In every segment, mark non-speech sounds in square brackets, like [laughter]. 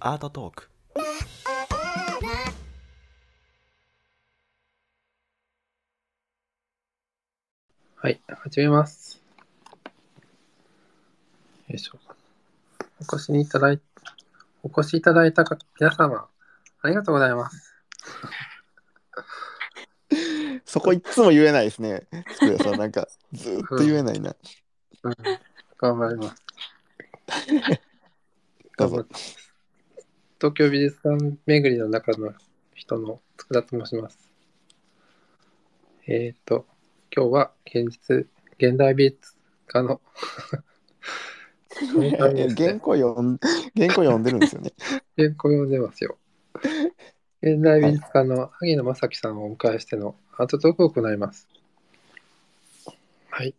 アートトークはい、始めます。よいしょ。お越しにいただい、お越しいただいたか皆様、ありがとうございます。そこいつも言えないですね。つくやさん、なんか、ずーっと言えないな。うん、頑張ります。[laughs] どうぞ。東京美術館巡りの中の人の佃と申します。えっ、と、今日は現実、現代美術家のいや [laughs] 原稿読ん、原稿読んでるんですよね。[laughs] 原稿読んでますよ。現代美術家の萩野正樹さんをお迎えしてのアートトークを行います。はい。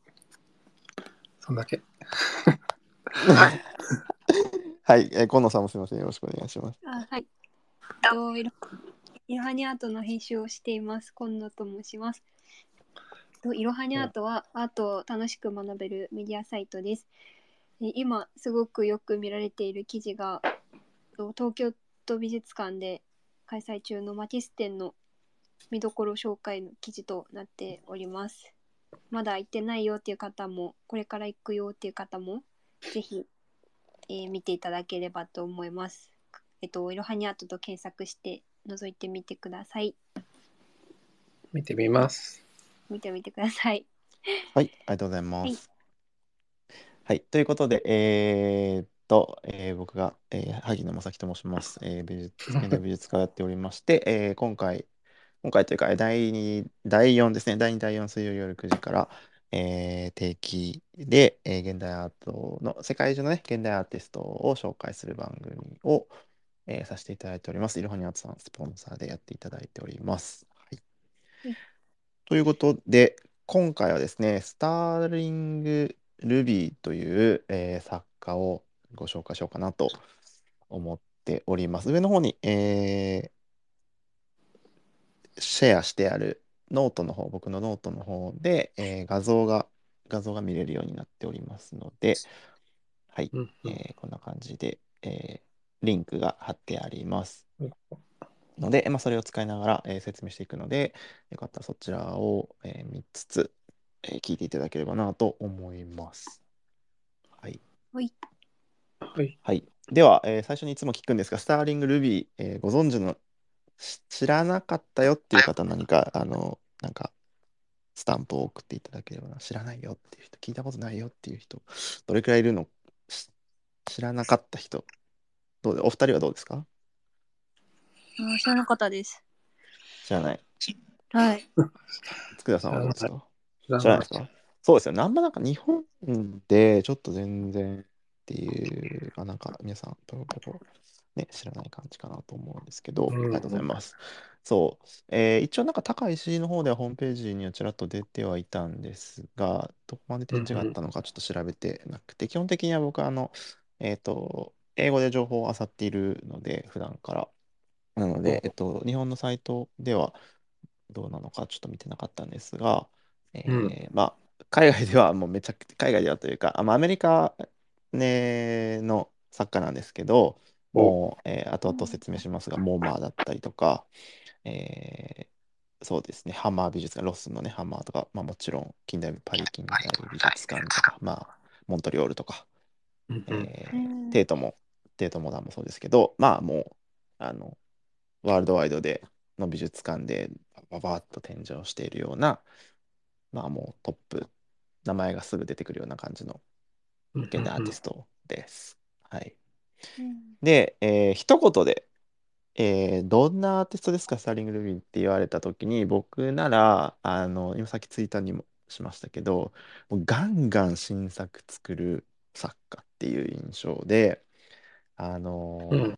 そんだけ。[laughs] はい、えー、今野さんもすみません。よろしくお願いします。あはい。といろいろはにアートの編集をしています。今野と申します。といろはにアートはアートを楽しく学べるメディアサイトです。え今すごくよく見られている記事が東京都美術館で開催中のマティス展の見どころ紹介の記事となっております。まだ行ってないよっていう方もこれから行くよっていう方もぜひ、えー見ていただければと思います。えっと、いろはにアートと検索して覗いてみてください。見てみます。見てみてください。はい、ありがとうございまはいす。はい、ということで、えーっと、えー僕が、えー萩野正樹と申します。えー美術、[laughs] 現代美術家をやっておりまして、えー今回、今回というか、えー第2、第4ですね、第2、第4水曜夜9時から、えー定期で、えー現代アートの、世界中のね、現代アーティストを紹介する番組を、えーさせていただいております。いろはにアートさん、スポンサーでやっていただいております。はいはい。ということで、今回はですね、スターリング・ルビーという、えー作家をご紹介しようかなと思っております。上の方に、えーシェアしてあるノートの方、僕のノートの方で、えー画像が、画像が見れるようになっておりますので、はい、うんうんえーこんな感じで、えーリンクが貼ってありますうん。ので、まあ、それを使いながら、えー説明していくので、よかったらそちらを、えー見つつ、えー聞いていただければなと思います。はい。はい。はい。はい。では、えー最初にいつも聞くんですが、スターリング・ルビー、えーご存知の、し知らなかったよっていう方、何か、あの、なんか、スタンプを送っていただければな。知らないよっていう人、聞いたことないよっていう人、どれくらいいるの？し知らなかった人、どうで、お二人はどうですか？あ知らなかったです。知らない。はい。佃さんはどうですか？知らないですか？そうですよ。なんばなんか日本でちょっと全然っていう、あ、なんか皆さん、ポロポロ、ね、知らない感じかなと思うんですけど、うんありがとうございます。そう。えー一応なんか高石の方ではホームページにはちらっと出てはいたんですが、どこまで展示があったのかちょっと調べてなくて、基本的には僕はあの、えっと、英語で情報を漁っているので、普段から。なので、えっと、日本のサイトではどうなのかちょっと見てなかったんですが、えーまあ、海外ではもうめちゃくちゃ、海外ではというか、あまあ、アメリカ、ね、の作家なんですけど、もう、えー後々説明しますが、モーマーだったりとか、えーそうですね、ハンマー美術館、ロスのね、ハンマーとか、まあ、もちろん、近代、パリ近代美術館とか、まあ、モントリオールとか、えーうんテートも、テートモダンもそうですけど、まあもう、あの、ワールドワイドでの美術館でバババッと展示をしているような、まあもうトップ、名前がすぐ出てくるような感じのうん現代アーティストです。はい。うん。で、えー一言で、えーどんなアーティストですか、スターリング・ルビーって言われたときに、僕なら、あの、今さっきツイッターにもしましたけど、もうガンガン新作作る作家っていう印象で、あのーうん。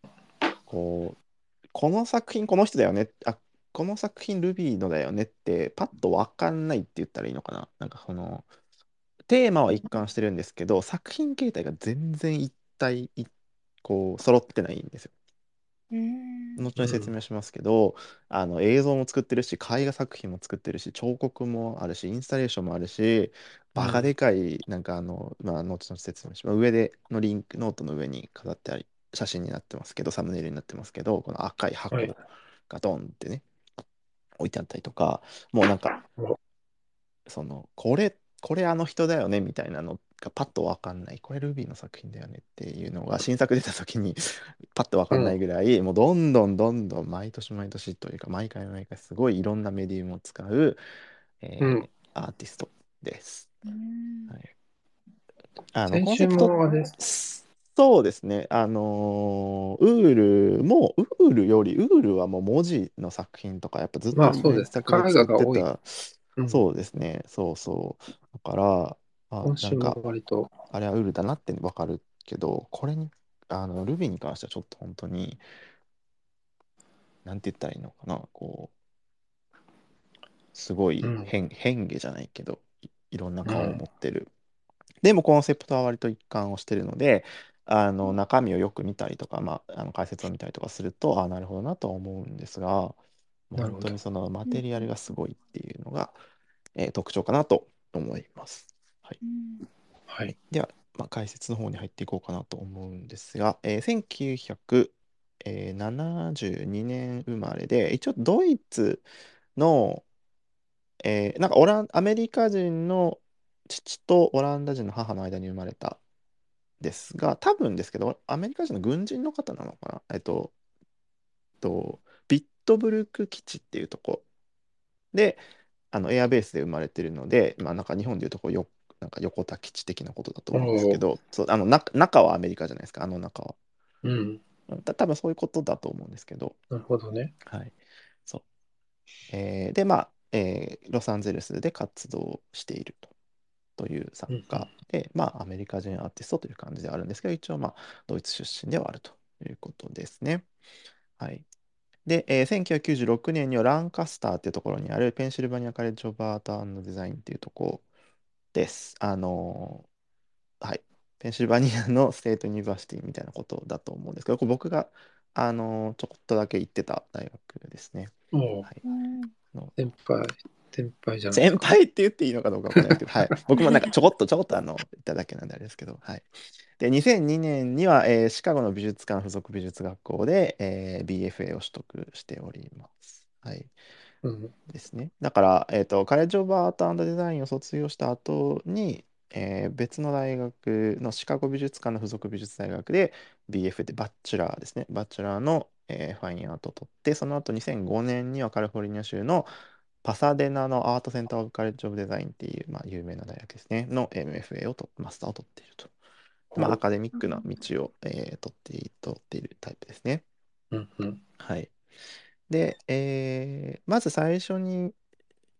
こう、この作品この人だよね、あ、この作品ルビーのだよねって、パッとわかんないって言ったらいいのかな？なんかその、テーマは一貫してるんですけど、作品形態が全然一体、いこう、揃ってないんですよ。うん。後々説明しますけど、あの映像も作ってるし絵画作品も作ってるし彫刻もあるしインスタレーションもあるしバカでかいなんかあの、まあ後々説明します上でのリンクノートの上に飾ってあり写真になってますけどサムネイルになってますけどこの赤い箱はいがドンってね置いてあったりとかもうなんかおそのこれこれあの人だよねみたいなのがパッと分かんないこれルビーの作品だよねっていうのが新作出た時に [laughs] パッと分かんないぐらい、もうどんどんどんどん毎年毎年というか毎回毎回すごいいろんなメディウムを使う、えーうんアーティストです。うんはいあの先週コンセプト。そうですね。あのーウールも、ウールより、ウールはもう文字の作品とか、やっぱずっとまあそうです原作で絵画が多い作ってた。うんそうですね。そうそう。だから、あ、今週割と、あれはウールだなってわかるけど、これに、あの、ルビーに関してはちょっと本当に、なんて言ったらいいのかな、こう、すごいうん。変、変化じゃないけど、いいろんな顔を持ってる。でもコンセプトは割と一貫をしてるので、あの中身をよく見たりとか、まあ、あの解説を見たりとかすると、あなるほどなとは思うんですが、本当にそのマテリアルがすごいっていうのが、えー特徴かなと思います。はい、うんはい。では、まあ、解説の方に入っていこうかなと思うんですが、えー1972年生まれで、一応ドイツの、えーなんかオランアメリカ人の父とオランダ人の母の間に生まれたですが、多分ですけど、アメリカ人の軍人の方なのかな？えっと、とビットブルク基地っていうとこ。で、あのエアベースで生まれてるので、まあ、なんか日本でいうとこよなんか横田基地的なことだと思うんですけど、そうあの中中はアメリカじゃないですか、あの中は。うん。うんた多分そういうことだと思うんですけど、なるほどね。はい。そう。えーで、まあ、えーロサンゼルスで活動していると。という作家で、まあ、アメリカ人アーティストという感じではあるんですけど、一応、まあ、ドイツ出身ではあるということですね。はい。で、えー1996年にはランカスターっていうところにあるペンシルバニアカレッジ・オブ・アートデザインっていうところです。あのーはい。ペンシルバニアの State University みたいなことだと思うんですけど、これ僕が、あのーちょこっとだけ行ってた大学ですね。おうはい。うんの先輩、先輩じゃないです先か。輩って言っていいのかどうかわかんないですけど、はい。[laughs] 僕もなんかちょこっとちょこっとあの、言っただけなんであれですけど、はい。で、2002年には、えーシカゴの美術館附属美術学校で、えー BFA を取得しております。はい。うん。ですね。だから、えーと、 College of Art Design を卒業した後に、えー別の大学のシカゴ美術館の附属美術大学で BF でバッチュラーですね。バッチュラーの、えーファインアートを取って、その後2005年にはカリフォルニア州のパサデナのアートセンター・オブ・カレッジ・オブ・デザインっていう、まあ、有名な大学ですね。の MFA をとマスターを取っていると。まあ、アカデミックな道を、えー取ってい取っているタイプですね。うんうん。はい。で、えーまず最初に、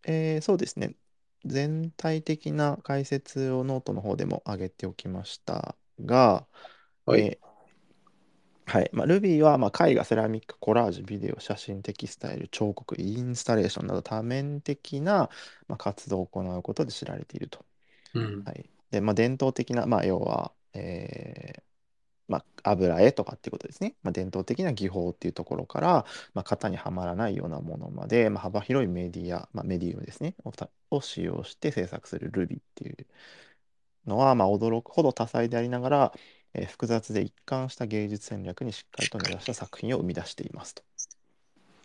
えーそうですね、全体的な解説をノートの方でも上げておきましたが、はいえーはいまあ、Ruby は、まあ、絵画、セラミック、コラージュ、ビデオ、写真、テキスタイル、彫刻、インスタレーションなど多面的な、まあ、活動を行うことで知られていると。うんは。い。で、まあ、伝統的な、まあ、要は、えーまあ、油絵とかっていうことですね。まあ、伝統的な技法っていうところから、まあ、型にはまらないようなものまで、まあ、幅広いメディア、まあ、メディウムですね、を使用して制作する Ruby っていうのは、まあ、驚くほど多彩でありながら、えー複雑で一貫した芸術戦略にしっかりと根ざした作品を生み出していますと。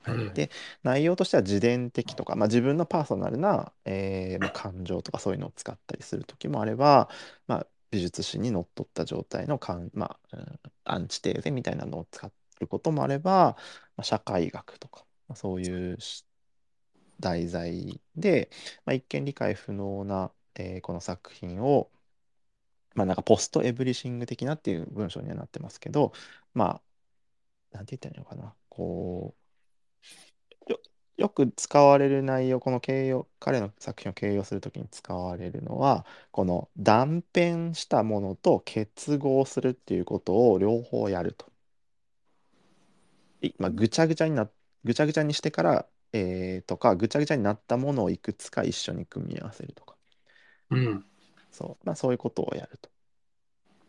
はいうんで内容としては自伝的とか、まあ、自分のパーソナルな、えーまあ、感情とかそういうのを使ったりする時もあれば、まあ、美術史にのっとった状態のかん、まあアンチテーゼみたいなのを使うこともあれば、まあ、社会学とか、まあ、そういう題材で、まあ、一見理解不能な、えーこの作品を、まあ、なんかポストエブリシング的なっていう文章にはなってますけど、まあ、なんて言ったらいいのかな、こう、よ、よく使われる内容、この形容、彼の作品を形容するときに使われるのは、この断片したものと結合するっていうことを両方やると。いまあ、ぐちゃぐちゃにな、ぐちゃぐちゃにしてから、えーとか、ぐちゃぐちゃになったものをいくつか一緒に組み合わせるとか。うん。そう、まあ、そういうことをやると。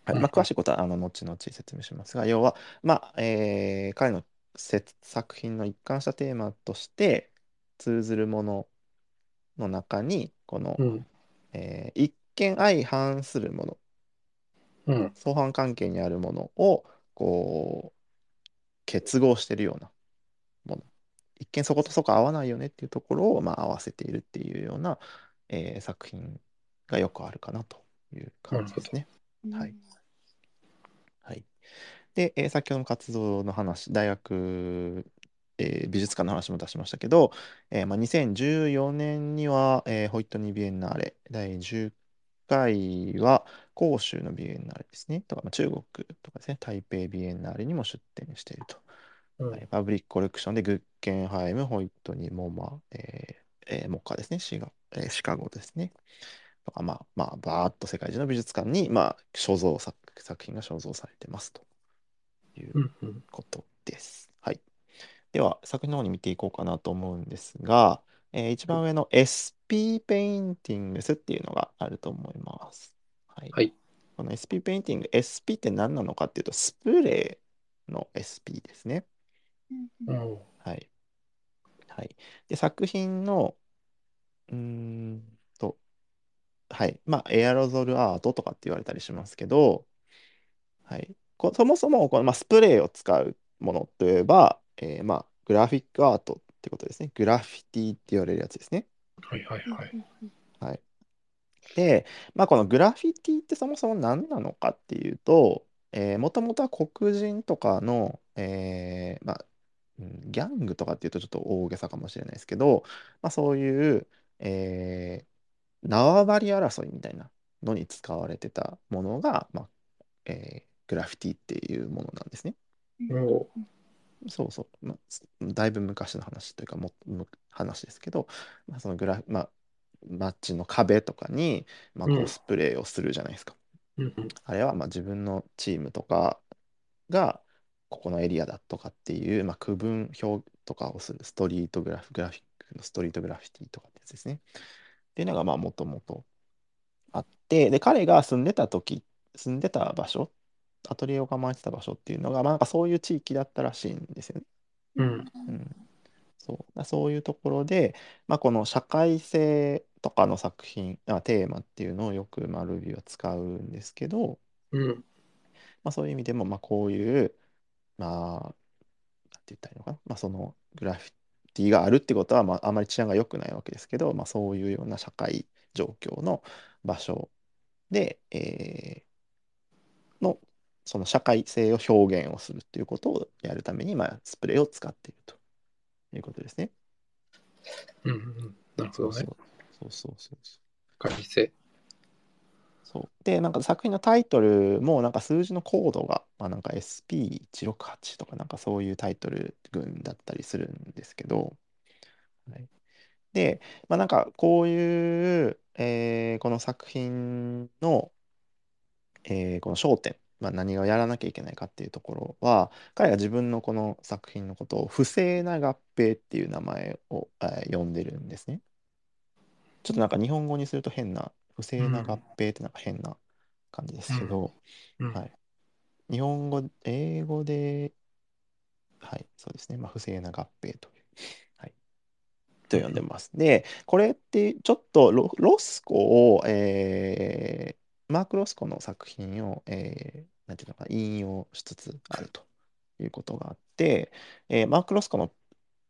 はいうんまあ、詳しいことはあの後々説明しますが、要は、まあえー彼のせ作品の一貫したテーマとして通ずるものの中にこの、うん。えー一見相反するものうん。相反関係にあるものをこう結合してるようなもの一見そことそこ合わないよねっていうところを、まあ、合わせているっていうような、えー作品がよくあるかなという感じですね。はいはい、で、えー先ほどの活動の話大学、えー美術館の話も出しましたけど、えーまあ、2014年には、えーホイットニー・ビエンナーレ第10回は広州のビエンナーレですね。とか、まあ、中国とかですね。台北ビエンナーレにも出展していると、うん。はい。パブリックコレクションでグッケンハイムホイットニー・モマ、えーえーモッカですね。シガ、えーシカゴですね。とかまあまあバーッと世界中の美術館に、まあ、所蔵作作品が所蔵されてますという。ことです。はい。では、作品の方に見ていこうかなと思うんですが、えー一番上の SP ペインティングスっていうのがあると思います。はい。はい。この SP Painting、SP って何なのかっていうと、スプレーの SP ですね。うん。はい。はい。で、作品の、うーんと、はい。まあ、エアロゾルアートとかって言われたりしますけど、はい。こそもそもこの、まあ、スプレーを使うものといえば、えーまあ、グラフィックアートってことですね。グラフィティって言われるやつですね。はいはいはい。はい。で、まあ、このグラフィティってそもそも何なのかっていうと、えー、もともとは黒人とかの、えーまあ、うんギャングとかっていうとちょっと大げさかもしれないですけど、まあ、そういう、えー縄張り争いみたいなのに使われてたものが、まあえーグラフィティっていうものなんですね。おそうそう、まあ、すだいぶ昔の話というかもむ話ですけど、まあ、そのグラ、まあ、街の壁とかに、まあ、こうんうスプレーをするじゃないですか。あれはまあ自分のチームとかがここのエリアだとかっていう、まあ、区分表とかをするストリートグラフ、グラフィックのストリートグラフィティとかってやつですね。っていうのがまあもともとあって、で、彼が住んでた時、住んでた場所、アトリエを構えてた場所っていうのが、まあ、なんかそういう地域だったらしいんですよね。うん。うん、そうだそういうところで、まあ、この社会性とかの作品あテーマっていうのをよく、まあ、ルビーは使うんですけど、うん。まあ、そういう意味でも、まあ、こういうまあなんて言ったらいいのかな、まあ、そのグラフィティがあるってことは、まあ、あまり治安が良くないわけですけど、まあ、そういうような社会状況の場所で、えーのその社会性を表現をするっていうことをやるために、まあ、スプレーを使っているということですね。うんうん。なるほどね。そうそうそうそうそう改正。そうでなんか作品のタイトルもなんか数字のコードが、まあ、なんか SP168 とかなんかそういうタイトル群だったりするんですけど、はい、で、まあ、なんかこういう、えーこの作品の、えーこの焦点、まあ、何をやらなきゃいけないかっていうところは彼が自分のこの作品のことを不正な合併っていう名前を、えー呼んでるんですね。ちょっとなんか日本語にすると変な不正な合併ってなんか変な感じですけど、うん。はい日本語、英語で、はい、そうですね、まあ、不正な合併という、はい、と呼んでます。で、これってちょっとロ、ロスコを、えーマーク・ロスコの作品を、えーなんていうのかな、引用しつつあるということがあって、えーマーク・ロスコの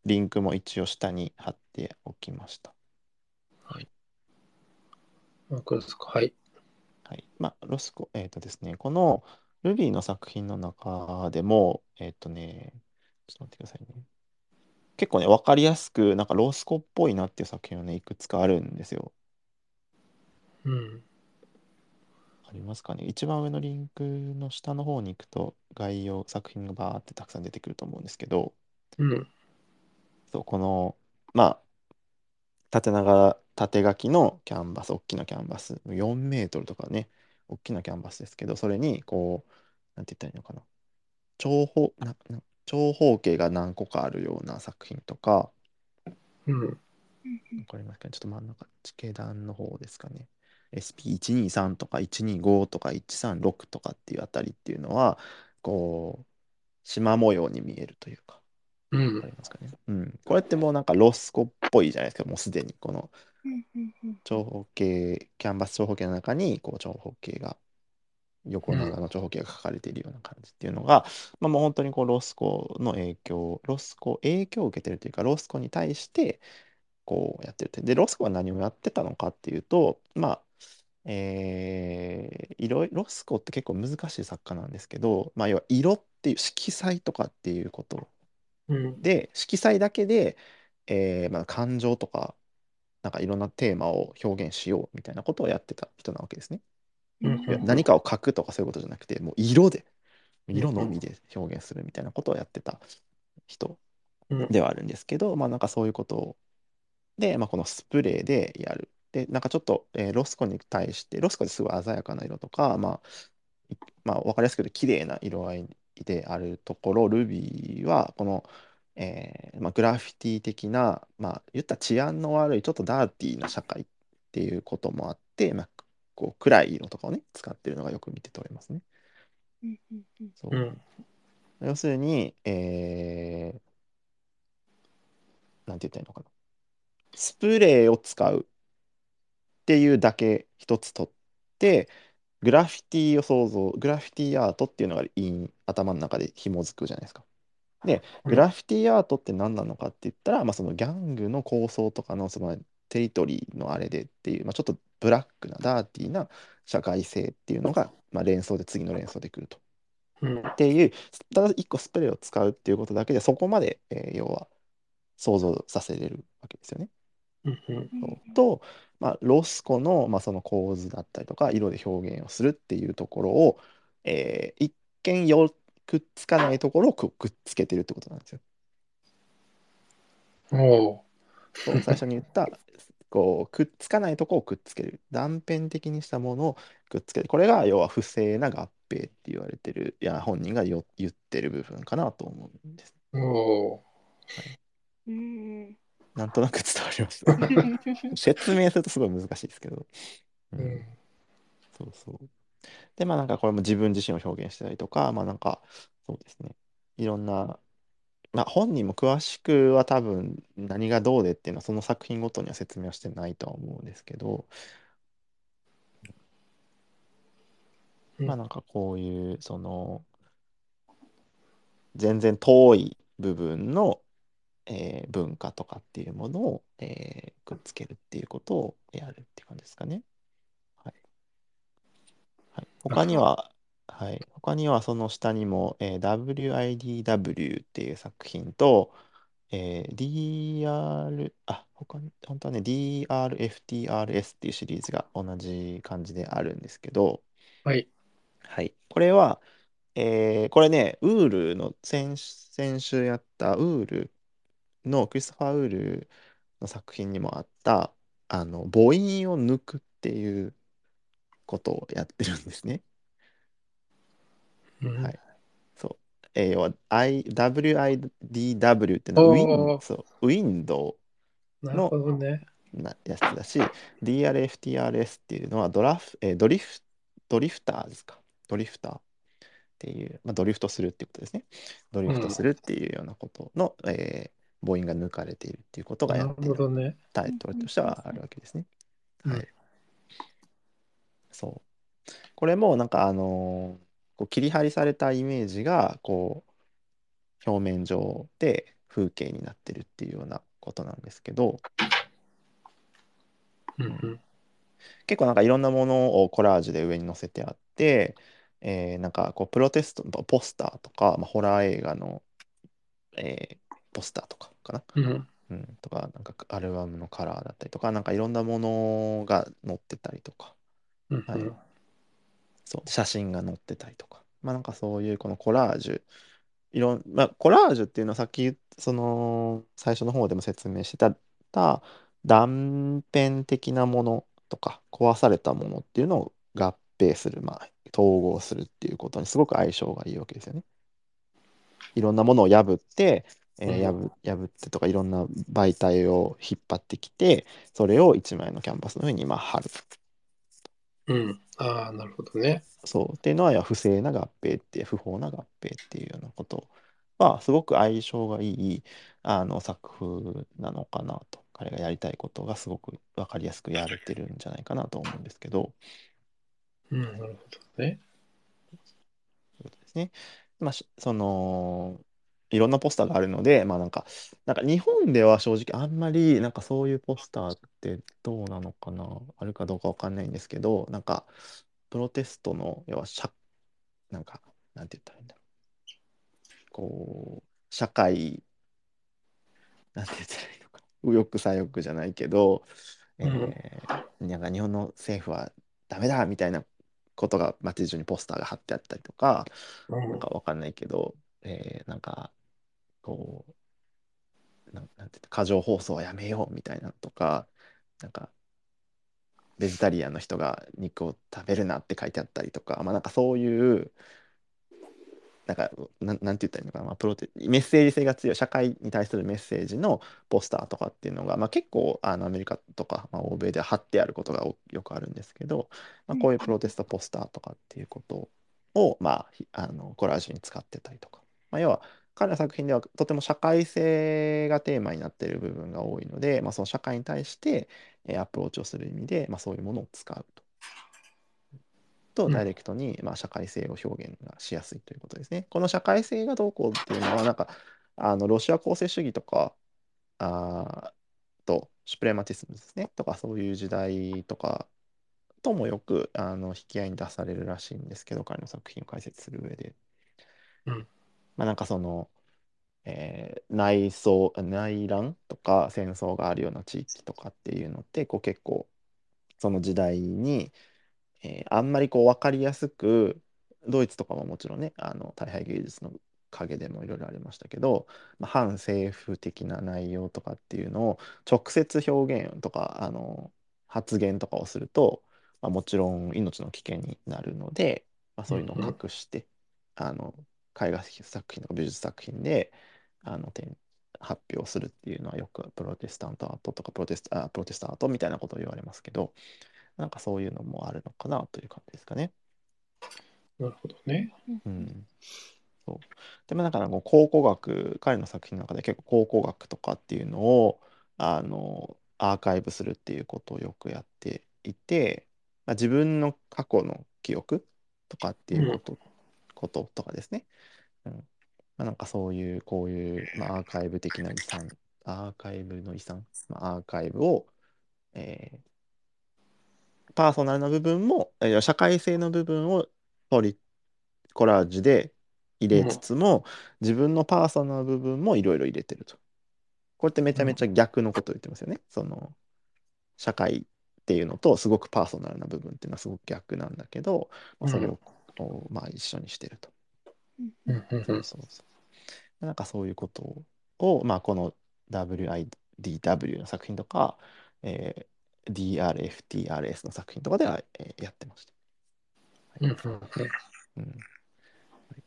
リンクも一応下に貼っておきました。マークロスコ。はい。はい。まあ、ロスコ、えっとですね、この Ruby の作品の中でも、えっとね、ちょっと待ってくださいね。結構ね、わかりやすく、なんかロスコっぽいなっていう作品はね、いくつかあるんですよ。うん。ありますかね。一番上のリンクの下の方に行くと、概要、作品がバーってたくさん出てくると思うんですけど、うん。そう、この、まあ、縦長、縦書きのキャンバス、大きなキャンバス、4メートルとかね、大きなキャンバスですけど、それに、こう、なんて言ったらいいのかな、長方、な、な、長方形が何個かあるような作品とか、うん。わかりますかね、ちょっと真ん中、地形段の方ですかね。SP123 とか125とか136とかっていうあたりっていうのは、こう、縞模様に見えるというか、うんわか。りますかね。うん。これってもうなんかロスコっぽいじゃないですか、もうすでに。このうんうんうん長方形、キャンバス長方形の中にこう長方形が、横長の長方形が書かれているような感じっていうのが、まあもう本当にこうロスコの影響、ロスコ、影響を受けてるというか、ロスコに対してこうやってるって。で、ロスコは何をやってたのかっていうと、まあ、えー、いろいロスコって結構難しい作家なんですけど、まあ要は色っていう色彩とかっていうことうん。で色彩だけで、えーまあ、感情とかなんかいろんなテーマを表現しようみたいなことをやってた人なわけですね。うんいや何かを描くとかそういうことじゃなくてもう色で色のみで表現するみたいなことをやってた人うん。ではあるんですけど、まあなんかそういうことをで、まあ、このスプレーでやる。でなんかちょっと、えーロスコに対してロスコですごい鮮やかな色とか、まあいまあ、分かりやすく言うと綺麗な色合いであるところルビーはこの、えーまあ、グラフィティ的な、まあ、言ったら治安の悪いちょっとダーティーな社会っていうこともあって、まあ、こう暗い色とかをね使ってるのがよく見て取れますね。うんうんうんそううん。要するに、えーなんて言ったらいいのかな。スプレーを使うっていうだけ一つ取って、グラフィティを想像、グラフィティアートっていうのがいい頭の中で紐づくじゃないですか。で、うんグラフィティアートって何なのかって言ったら、まあ、そのギャングの構想とかのそのテリトリーのあれでっていう、まあ、ちょっとブラックなダーティーな社会性っていうのが、まあ、連想で次の連想でくると。うん。っていうただ1個スプレーを使うっていうことだけでそこまで、えー要は想像させれるわけですよね。と、まあ、ロスコの,、まあその構図だったりとか色で表現をするっていうところを、えー一見よくっつかないところをくくっつけてるってことなんですよ。おう。そう最初に言ったこうくっつかないところをくっつける断片的にしたものをくっつけるこれが要は不正な合併って言われてるいや本人がよ言ってる部分かなと思うんです。おう。うんなんとなく伝わりました。[laughs] 説明するとすごい難しいですけど。ううんん。そうそう。で、まあなんかこれも自分自身を表現したりとか、まあなんかそうですね。いろんな、まあ本人も詳しくは多分何がどうでっていうのはその作品ごとには説明はしてないとは思うんですけど、うんまあなんかこういうその全然遠い部分の、えー文化とかっていうものを、えーくっつけるっていうことをやるっていう感じですかね。はい。はい、他には、はい、他にはその下にも、えー WIDW っていう作品と、えー DR、あ、他に、本当はね、DRFTRS っていうシリーズが同じ感じであるんですけど、はい。はい。これは、えーこれね、ウールの先、先週やったウールのクリストファー・ウールの作品にもあった、あの、母音を抜くっていうことをやってるんですね。うんはい。そう。えー要は、I、WIDW っていうのはウィン、そう、ウィンド。ウなやつだし、DRFTRS っていうのはドラフ、えードリフ、ドリフターズか。ドリフターっていう、まあ、ドリフトするっていうことですね。ドリフトするっていうようなことの、えー母音が抜かれているっていうことがやっているね。タイトルとしてはあるわけですね。うんはい。そう。これもなんかあのーこう切り張りされたイメージがこう表面上で風景になってるっていうようなことなんですけどうんうん。結構なんかいろんなものをコラージュで上に載せてあって、えーなんかこうプロテストのポスターとか、まあ、ホラー映画の、えーポスターとかかな。うん。うん、とか、なんかアルバムのカラーだったりとか、なんかいろんなものが載ってたりとか、うんはいそう、写真が載ってたりとか、まあなんかそういうこのコラージュ、いろん、まあコラージュっていうのはさっき、その最初の方でも説明してた断片的なものとか、壊されたものっていうのを合併する、まあ統合するっていうことにすごく相性がいいわけですよね。いろんなものを破って、えーうん破破ってとかいろんな媒体を引っ張ってきてそれを一枚のキャンバスの上にまあ貼るうん。ああ、なるほどね。そうっていうのは不正な合併って不法な合併っていうようなことをはすごく相性がいいあの作風なのかなと。彼がやりたいことがすごく分かりやすくやれてるんじゃないかなと思うんですけど、うん、なるほどね。そうですね。まあ、しその、いろんなポスターがあるので、まあなんか、なんか日本では正直あんまりなんかそういうポスターってどうなのかな、あるかどうかわかんないんですけど、なんかプロテストの、要は社、なんか、なんて言ったらいいんだろう。こう、社会、なんて言ったらいいのかな。右翼左翼じゃないけど、えーなんか日本の政府はダメだみたいなことが街中にポスターが貼ってあったりとか、うんなんかわかんないけど、えーなんか、こう、なんなんていうの過剰放送はやめようみたいなのとか、なんか、ベジタリアンの人が肉を食べるなって書いてあったりとか、まあなんかそういう、なんか、なん、なんて言ったらいいのかな、まあ、プロテ、メッセージ性が強い、社会に対するメッセージのポスターとかっていうのが、まあ結構、あの、アメリカとか、まあ、欧米では貼ってあることがおよくあるんですけど、まあ、こういうプロテストポスターとかっていうことを、まあ、ひあの、コラージュに使ってたりとか、まあ、要は、彼の作品ではとても社会性がテーマになっている部分が多いので、まあ、その社会に対してえーアプローチをする意味で、まあ、そういうものを使うと。と、うんダイレクトに、まあ、社会性を表現がしやすいということですね。この社会性がどうこうっていうのは、なんか、あのロシア公正主義とか、あーと、シュプレマティスムですね、とか、そういう時代とかともよくあの引き合いに出されるらしいんですけど、彼の作品を解説する上で。うんまあなんかその、えー内争、内乱とか戦争があるような地域とかっていうのって、こう結構その時代に、えーあんまりこう分かりやすく、ドイツとかももちろんね、あの大敗芸術の陰でもいろいろありましたけど、まあ、反政府的な内容とかっていうのを直接表現とかあの発言とかをすると、まあ、もちろん命の危険になるので、まあ、そういうのを隠して、あの絵画作品とか美術作品であの展発表するっていうのはよくプロテスタントアートとかプロテスあプロテスタントみたいなことを言われますけどなんかそういうのもあるのかなという感じですかね。なるほどね。うん、そうでもだからこう考古学彼の作品の中で結構考古学とかっていうのをあのアーカイブするっていうことをよくやっていて、まあ、自分の過去の記憶とかっていうこと,、こととかですね、うんまあ、なんかそういうこういう、まあ、アーカイブ的な遺産アーカイブの遺産、まあ、アーカイブを、えーパーソナルな部分も、えー社会性の部分を取りコラージュで入れつつも、自分のパーソナルな部分もいろいろ入れてると。これってめちゃめちゃ逆のことを言ってますよね。その社会っていうのとすごくパーソナルな部分っていうのはすごく逆なんだけど、まあ、それを、こうまあ、一緒にしてると。うんうんうんそうそうそう。なんかそういうことを、まあ、この WIDW の作品とか、えー DRFTRS の作品とかでは、えーやってました。うんうんうんうんはい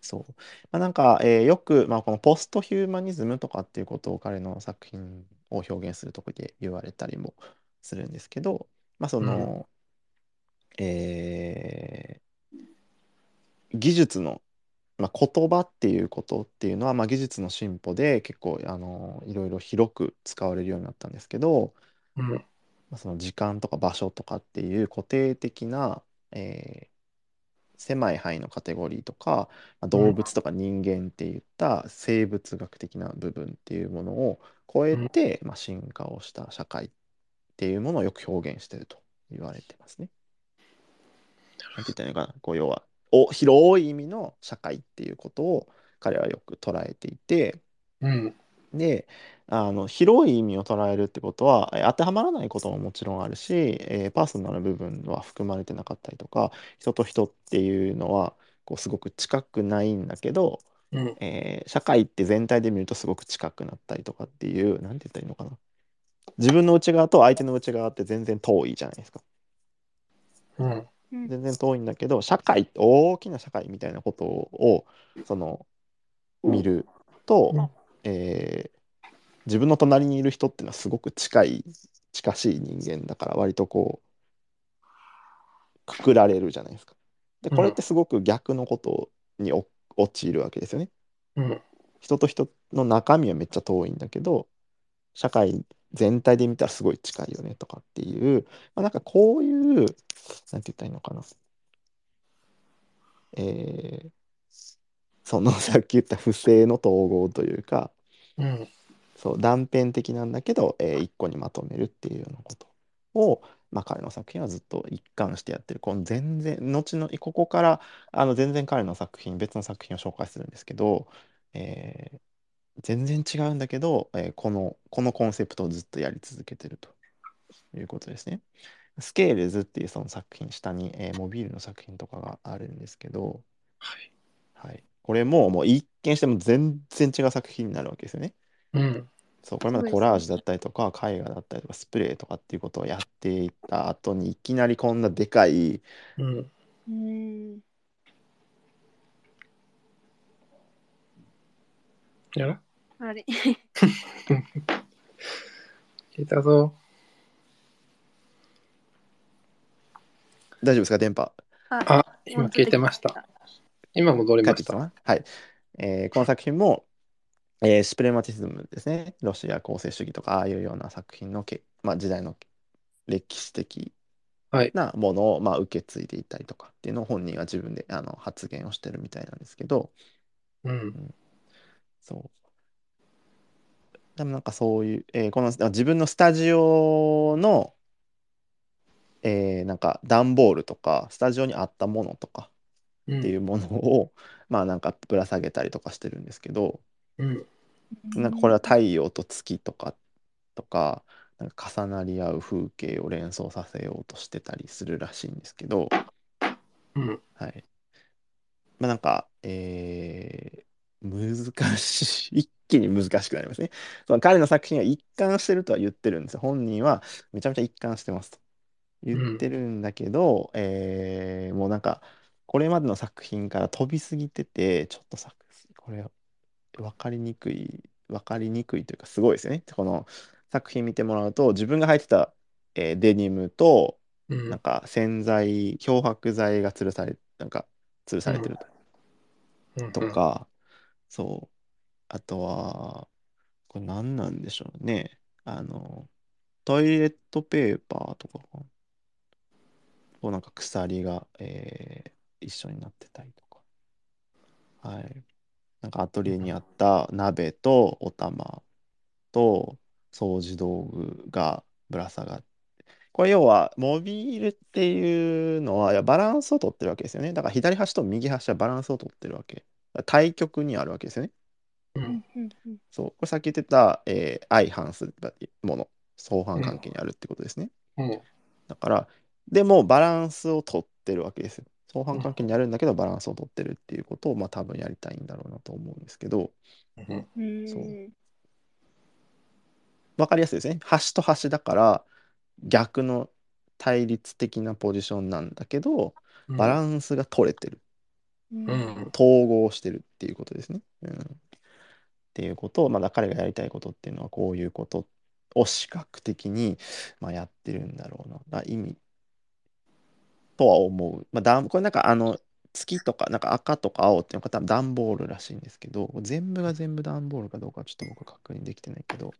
そう。まあ、なんか、えーよく、まあ、このポストヒューマニズムとかっていうことを彼の作品を表現するところで言われたりもするんですけど、まあ、その、えー技術の、まあ、言葉っていうことっていうのは、まあ、技術の進歩で結構あのいろいろ広く使われるようになったんですけど、うん。まあ、その時間とか場所とかっていう固定的な、えー狭い範囲のカテゴリーとか、まあ、動物とか人間っていった生物学的な部分っていうものを超えて、まあ、進化をした社会っていうものをよく表現してると言われてますね。なんて言ったらいいのかなこう要はお広い意味の社会っていうことを彼はよく捉えていて、うん。であの広い意味を捉えるってことはえ当てはまらないことももちろんあるし、えーパーソナルな部分は含まれてなかったりとか人と人っていうのはこうすごく近くないんだけど、うん。えー社会って全体で見るとすごく近くなったりとかっていうなんて言ったらいいのかな。自分の内側と相手の内側って全然遠いじゃないですか。うんうん全然遠いんだけど社会大きな社会みたいなことをその見ると、うんえー自分の隣にいる人っていうのはすごく近い近しい人間だから割とこうくくられるじゃないですか。でこれってすごく逆のことにお陥るわけですよね。うん。人と人の中身はめっちゃ遠いんだけど社会全体で見たらすごい近いよねとかっていう、まあ、なんかこういうなんて言ったらいいのかなえーその [laughs] さっき言った不正の統合というかうん。そう断片的なんだけど、えー一個にまとめるっていうようなことを、まあ、彼の作品はずっと一貫してやってるこの全然後のここからあの全然彼の作品別の作品を紹介するんですけど、えー全然違うんだけど、えーこのこのコンセプトをずっとやり続けてるということですね。スケールズっていうその作品下に、えーモビールの作品とかがあるんですけど、はい。はい、これももう一見しても全然違う作品になるわけですよね。うん。そう、これまでコラージュだったりとか、絵画だったりとか、スプレーとかっていうことをやっていった後に、いきなりこんなでかい、うん。うん。やらあれ。聞いたぞ。大丈夫ですか、電波？あ、今聞いてました。。今戻りました。かなはい。えーこの作品も、えーシュプレマティズムですね。ロシア構成主義とか、ああいうような作品のけ、まあ、時代の歴史的はい。なものを、まあ、受け継いでいたりとかっていうのを本人は自分であの発言をしてるみたいなんですけど、うん。そう。でもなんかそういう、えーこのあ自分のスタジオの、えーなんか段ボールとか、スタジオにあったものとかうん。っていうものを、まあなんかぶら下げたりとかしてるんですけど、うん。なんかこれは太陽と月とかとか、なんか重なり合う風景を連想させようとしてたりするらしいんですけど、うん。はい。まあなんか、えー難しい、一気に難しくなりますね。その彼の作品は一貫してるとは言ってるんですよ。本人はめちゃめちゃ一貫してますと言ってるんだけど、えーもうなんか、これまでの作品から飛びすぎてて、ちょっと作これ分かりにくい、分かりにくいというかすごいですよね。この作品見てもらうと、自分が履いてた、えーデニムと、なんか洗剤、漂白剤が吊るされ、なんか吊るされてるうんとか、そう。あとは、これ何なんでしょうね。あの、トイレットペーパーとかかなんか鎖が、えー一緒になってたりとか。はい。なんかアトリエにあった鍋とお玉と掃除道具がぶら下がって、これ要はモビールっていうのは、いやバランスを取ってるわけですよね。だから左端と右端はバランスを取ってるわけ。対極にあるわけですよね。う。うんそう。これさっき言ってた、えー相反するもの、相反関係にあるってことですね。うん。だから、でもバランスを取ってるわけですよ。相反関係にあるんだけど、バランスを取ってるっていうことを、まあ多分やりたいんだろうなと思うんですけど、うん。うんそうわかりやすいですね。端と端だから、逆の対立的なポジションなんだけど、バランスが取れてる。うんうん。統合してるっていうことですね。うん、っていうことを、まだ彼がやりたいことっていうのはこういうことを視覚的に、まあ、やってるんだろうな。意味とは思う。まあ、だこれなんかあの月とかなんか赤とか青っていうのが多分段ボールらしいんですけど全部が全部段ボールかどうかちょっと僕確認できてないけど、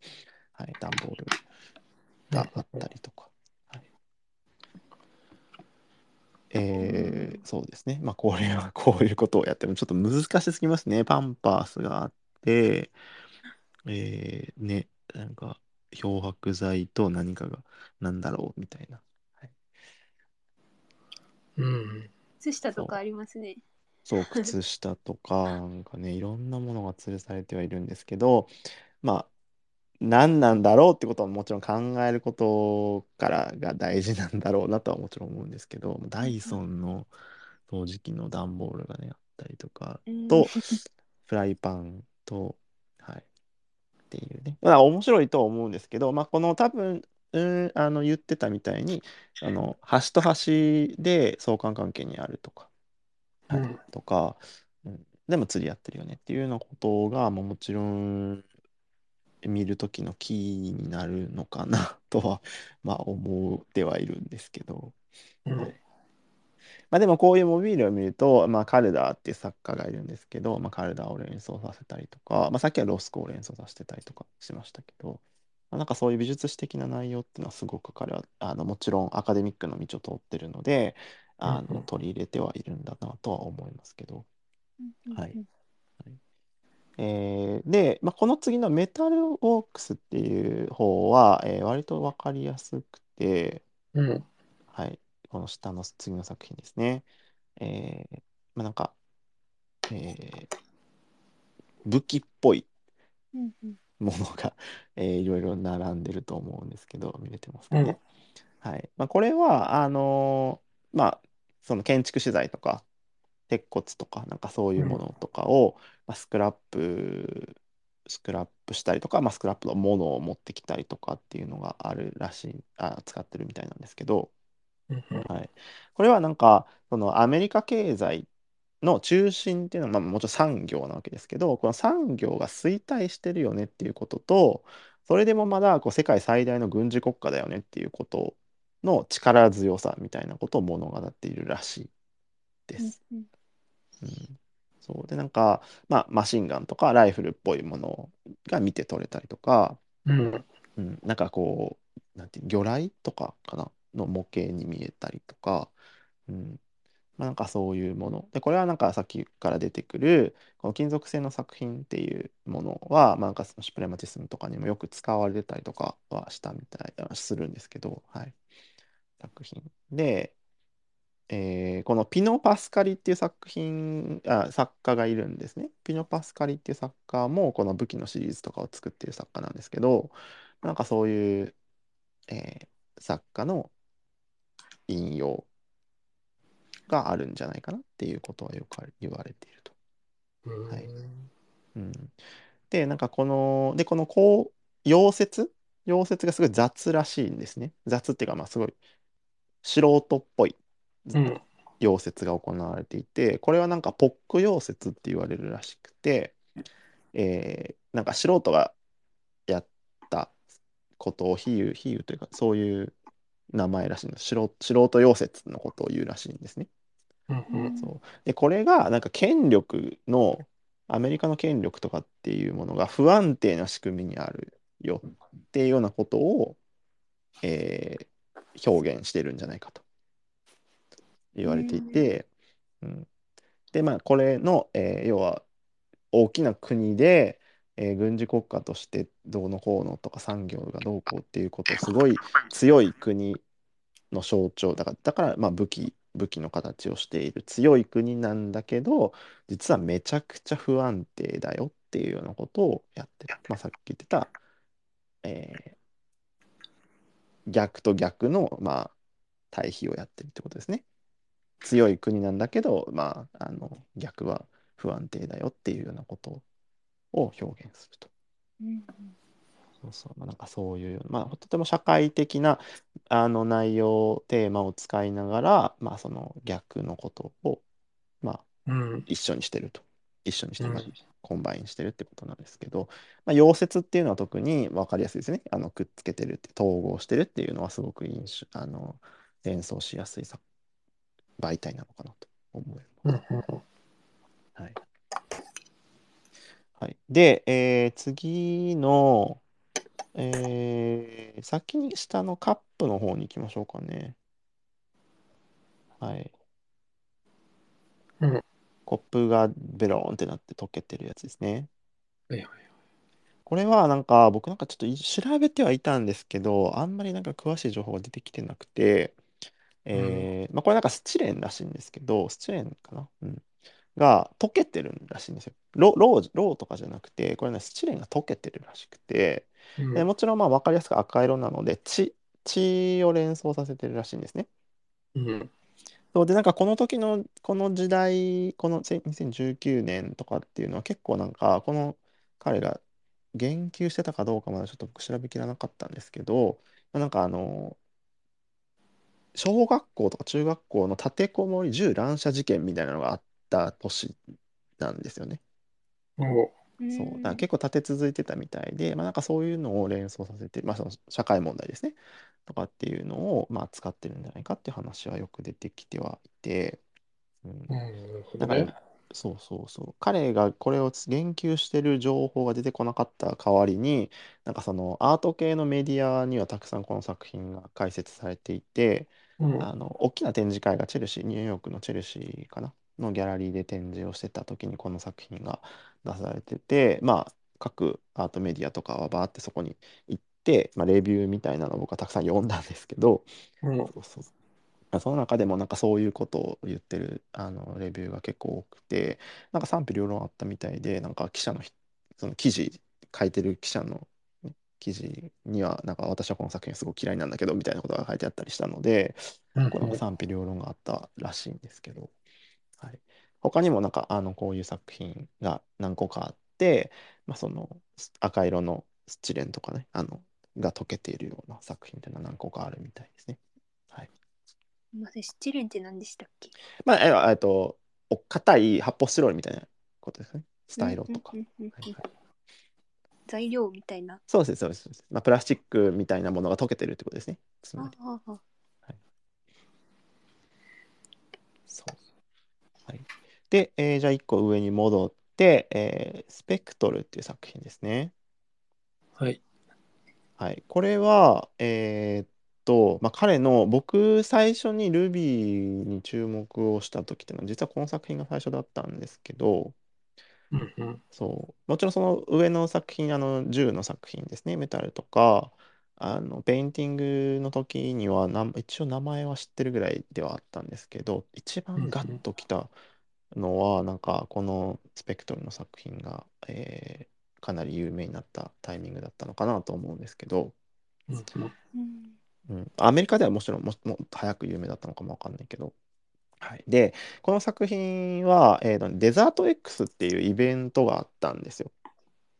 はい、段ボールがあったりとか。えーそうですね。まあ、これはこういうことをやってもちょっと難しすぎますね。パンパースがあって、えーね、なんか漂白剤と何かがなんだろうみたいな。はい、うん。靴下とかありますね。そう、[laughs] 靴下とか、なんかね、いろんなものが吊るされてはいるんですけど、まあ、何なんだろうってことはもちろん考えることからが大事なんだろうなとはもちろん思うんですけど、ダイソンの掃除機の段ボールがね、あったりとか、うんと、[laughs] フライパンと、はい、っていうね。まあ、面白いとは思うんですけど、まあ、この多分、うん、あの言ってたみたいに、あの端と端で相関関係にあるとか、はいうん。とか、うん、でも釣り合ってるよねっていうようなことが、まあ、もちろん見る時のキーになるのかなとは、まあ、思ってはいるんですけど、うん。まあでもこういうモビールを見ると、まあ、カルダーっていう作家がいるんですけど、まあ、カルダーを連想させたりとか、まあ、さっきはロスコを連想させてたりとかしましたけど、まあ、なんかそういう美術史的な内容っていうのはすごく彼はあのもちろんアカデミックの道を通ってるのであの取り入れてはいるんだなとは思いますけど。はい。えーで、まあ、この次のメタルウォークスっていう方は、えー割と分かりやすくて、うん。はい、この下の次の作品ですね。えーまあ、なんか、えー武器っぽいうんうんものが、[laughs] えーいろいろ並んでると思うんですけど、見れてますかね。はい。まあ、これは、あのーまあ、その建築資材とか、鉄骨とか、なんかそういうものとかを、まあ、スクラップ、スクラップしたりとか、まあ、スクラップのものを持ってきたりとかっていうのがあるらしい、あ、使ってるみたいなんですけど、うんうんはい、これはなんかそのアメリカ経済の中心っていうのは、まあ、もちろん産業なわけですけどこの産業が衰退してるよねっていうこととそれでもまだこう世界最大の軍事国家だよねっていうことの力強さみたいなことを物語っているらしいです。うんうん、そう。でなんか、まあ、マシンガンとかライフルっぽいものが見て取れたりとか、うん。うん、なんかこう、なんて魚雷とかかなの模型に見えたりとか、うん、まあ、なんかそういうもの。で、これはなんかさっきから出てくる、この金属製の作品っていうものは、まあ、なんかそのシュプレマティスムとかにもよく使われてたりとかはしたみたい、あするんですけど、はい。作品。で、えーこのピノ・パスカリっていう作品あ作家がいるんですね。ピノ・パスカリっていう作家もこの武器のシリーズとかを作ってる作家なんですけどなんかそういう、えー作家の引用があるんじゃないかなっていうことはよく言われていると。うんはいうん、でなんかこのでこのこう溶接？溶接がすごい雑らしいんですね。雑っていうかまあすごい素人っぽいうん。溶接が行われていてこれはなんかポック溶接って言われるらしくて、えーなんか素人がやったことを比喩比喩というかそういう名前らしいんです素人素人溶接のことを言うらしいんですね。うんうん。そう。でこれがなんか権力のアメリカの権力とかっていうものが不安定な仕組みにあるよっていうようなことを、えー表現してるんじゃないかと。言われていて、うん、でまあこれの、えー要は大きな国で、えー軍事国家としてどうのこうのとか産業がどうこうっていうことをすごい強い国の象徴だからだからまあ武器武器の形をしている強い国なんだけど実はめちゃくちゃ不安定だよっていうようなことをやってる、まあ、さっき言ってた、えー逆と逆のまあ対比をやってるってことですね。強い国なんだけど、まあ、あの逆は不安定だよっていうようなことを表現すると。うんそうそう、まあ、なんかそういう、まあ、とても社会的なあの内容、テーマを使いながら、まあ、その逆のことを、まあ、うん。一緒にしてると。一緒にして、 combine してるってことなんですけど、まあ、溶接っていうのは特に分かりやすいですね。あのくっつけてるって、統合してるっていうのはすごく印象あの連想しやすいさ媒体なのかなと思います。はい。はい、で、えー次の、えー先に下のカップの方に行きましょうかね。はい。うんコップがベローンってなって溶けてるやつですね。はいはいこれはなんか僕なんかちょっとい調べてはいたんですけど、あんまりなんか詳しい情報が出てきてなくて、えーまあ、これなんかスチレンらしいんですけど、スチレンかな、うん、が溶けてるらしいんですよ。ロローローとかじゃなくて、これね、スチレンが溶けてるらしくて、うんでもちろんまあ分かりやすく赤色なので血、血を連想させてるらしいんですね。うんそうでなんかこの時のこの時代このせ2019年とかっていうのは結構なんかこの彼が言及してたかどうかまだちょっと僕調べきらなかったんですけどまあなんかあの小学校とか中学校の立てこもり銃乱射事件みたいなのがあった年なんですよね。お。そう。だから結構立て続いてたみたいで、まあ、なんかそういうのを連想させて、まあ、その社会問題ですね。とかっていうのを、まあ、使ってるんじゃないかっていう話はよく出てきてはいて、うん。だから。そうそうそう。彼がこれを言及してる情報が出てこなかった代わりに、なんかそのアート系のメディアにはたくさんこの作品が解説されていて、うん。あの大きな展示会がチェルシー、ニューヨークのチェルシーかなのギャラリーで展示をしてた時にこの作品が出されてて、まあ各アートメディアとかはバーってそこに行って、まあ、レビューみたいなのを僕はたくさん読んだんですけど、うんそうそうまあその中でもなんかそういうことを言ってるあのレビューが結構多くてなんか賛否両論あったみたいでなんか記者のひその記事書いてる記者のね記事にはなんか私はこの作品すごく嫌いなんだけどみたいなことが書いてあったりしたのでうんこうなんか賛否両論があったらしいんですけど、はい、他にもなんかあのこういう作品が何個かあって、まあ、その赤色のスチレンとかねあのが溶けているような作品っていうのは何個かあるみたいですね。はいまず七輪って何でしたっけ？まあ、ええっと、お硬い発泡スチロールみたいなことですね。スタイロとか。材料みたいな？そうです、そうです。まあ、プラスチックみたいなものが溶けてるってことですね。つまり。あああそう。はい。で、えーじゃあ1個上に戻って、えースペクトルっていう作品ですね。はい。はい。これは、えーっと、まあ、彼の、僕、最初に Ruby に注目をした時っていうのは、実はこの作品が最初だったんですけど、うんうんそう。もちろんその上の作品、あの銃の作品ですね、メタルとか、あのペインティングの時にはなん一応名前は知ってるぐらいではあったんですけど、一うんうん番ガッときたのは、なんかこのスペクトルの作品が、えーかなり有名になったタイミングだったのかなと思うんですけど、うん。アメリカではもちろんももっと早く有名だったのかもわかんないけど、はい、でこの作品は、えーとデザート X っていうイベントがあったんですよ。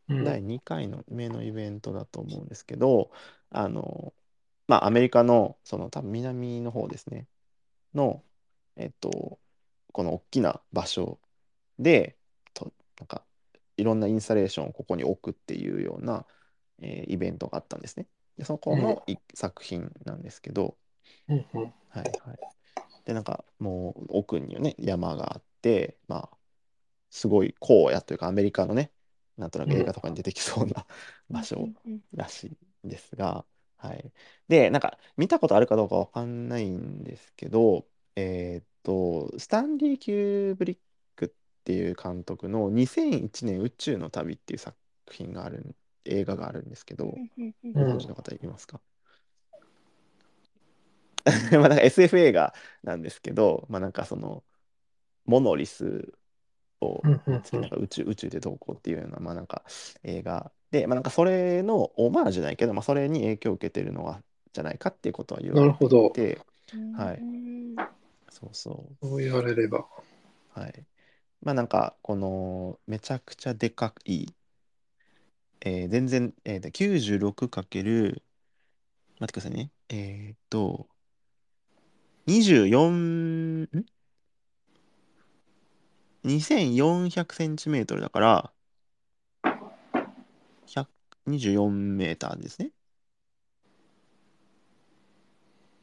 うん。第2回の目のイベントだと思うんですけど、あの、まあ、アメリカの、その多分南の方ですね、の、えっと、この大きな場所で、となんか、いろんなインスタレーションをここに置くっていうような、えーイベントがあったんですね。で、そこのい作品なんですけど、うんうんはいはい。で、なんかもう奥にはね、山があって、まあ、すごい荒野というか、アメリカのね、なんとなく映画とかに出てきそうな場所らしいんですが、はい。で、なんか見たことあるかどうかわかんないんですけど、えーっと、スタンリー・キューブリックっていう監督の2001年宇宙の旅っていう作品がある、映画があるんですけど、ご存知の方いますか？[laughs] まあなんか SF 映画なんですけど、まあなんかその、モノリスをなんか宇宙宇宙でどうこうっていうような、まあなんか映画で、まあなんかそれのオマージュじゃないけど、まあそれに影響を受けてるのは、じゃないかっていうことは言われてなるほど。い。て、うんはい。うんそうそう。そう言われれば。はい。まあなんか、この、めちゃくちゃでかい、えー全然、えーと、96× 待ってくださいね。えーっと、24、ん ?2400 センチメートルだから、100 24メーターですね。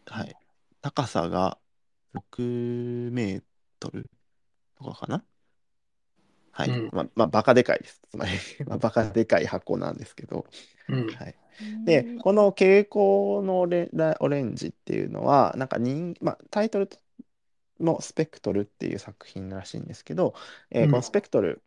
はい。高さが6メートルとかかな？はい。うんまあ、まあ、バカでかいです。つまり、まあ、バカでかい箱なんですけど。うんはい。で、この蛍光のオレラオレンジっていうのは、なんか人、まあ、タイトルもスペクトルっていう作品らしいんですけど、えーうんこのスペクトル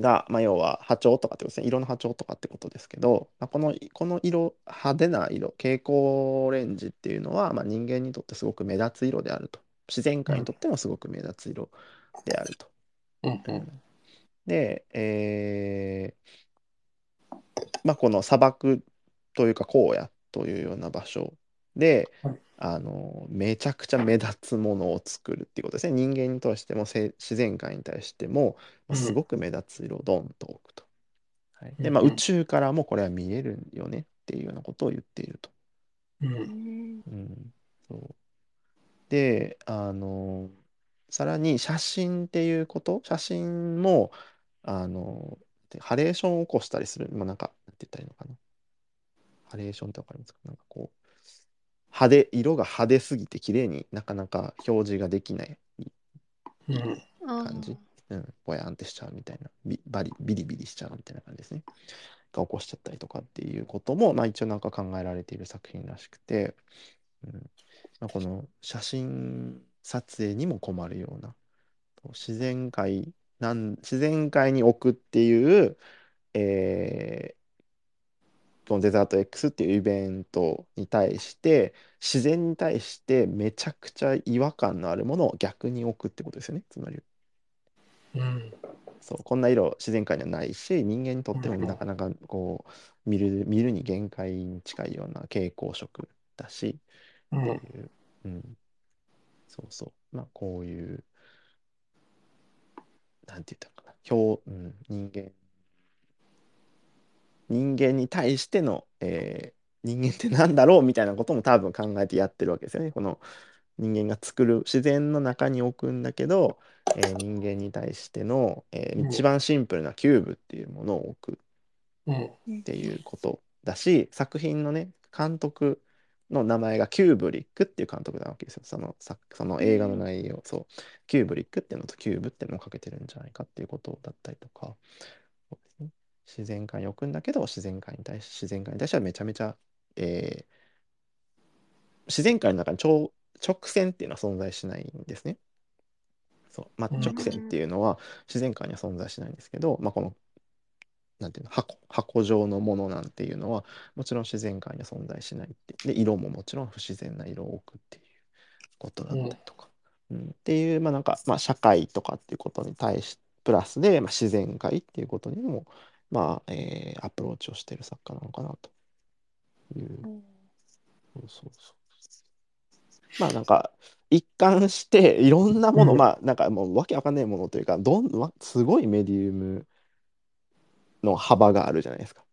が、まあ、要は波長とかってことですね、色の波長とかってことですけど、まあ、この、この色、派手な色、蛍光オレンジっていうのは、まあ、人間にとってすごく目立つ色であると。自然界にとってもすごく目立つ色であると。うんうんで、えーまあ、この砂漠というか荒野というような場所で、はいあのめちゃくちゃ目立つものを作るっていうことですね。人間に対してもせ自然界に対してもまあすごく目立つ色をドンと置くと。はい、で、まあ、宇宙からもこれは見えるよねっていうようなことを言っていると。うん。そう。であのさらに写真っていうこと？写真もあのでハレーションを起こしたりする、まあ、なんかなんて言ったらいいのかな。ハレーションってわかりますか？なんかこう派手色が派手すぎて綺麗になかなか表示ができないうん。感じ、うん、ぼやんってしちゃうみたいな。ビバリビリビリしちゃうみたいな感じですね。が起こしちゃったりとかっていうことも、まあ、一応なんか考えられている作品らしくて、うん。まあ、この写真撮影にも困るような自然界なん自然界に置くっていう、えーこのデザート X っていうイベントに対して自然に対してめちゃくちゃ違和感のあるものを逆に置くってことですよね。つまり。うん。そう。こんな色自然界にはないし人間にとってもなかなかこう見る見るに限界に近いような蛍光色だしう。っていう。んうん、そうそう。まあこういうなんて言ったのかな。表、うん、人間人間に対しての、えー人間ってなんだろうみたいなことも多分考えてやってるわけですよね。この人間が作る自然の中に置くんだけど、えー人間に対しての、えーうん。一番シンプルなキューブっていうものを置くうん。っていうことだし作品のね監督の名前がキューブリックっていう監督なわけですよ。そのさその映画の内容、そうキューブリックっていうのとキューブっていうのをかけてるんじゃないかっていうことだったりとか自然界に置くんだけど自然界に対し自然界に対してはめちゃめちゃ、えー自然界の中に超直線っていうのは存在しないんですね。そう。まあ、うん。直線っていうのは自然界には存在しないんですけど、まあ、このなんていうの箱箱状のものなんていうのはもちろん自然界には存在しないってで色ももちろん不自然な色を置くっていうことだったりとか、うん。っていうまあなんか、まあ、社会とかっていうことに対しプラスで、まあ、自然界っていうことにもまあ、えーアプローチをしてる作家なのかなといううんそうそうそう。まあなんか一貫していろんなもの、うんまあなんかもうわけわかんないものというかどんわすごいメディウムの幅があるじゃないですか。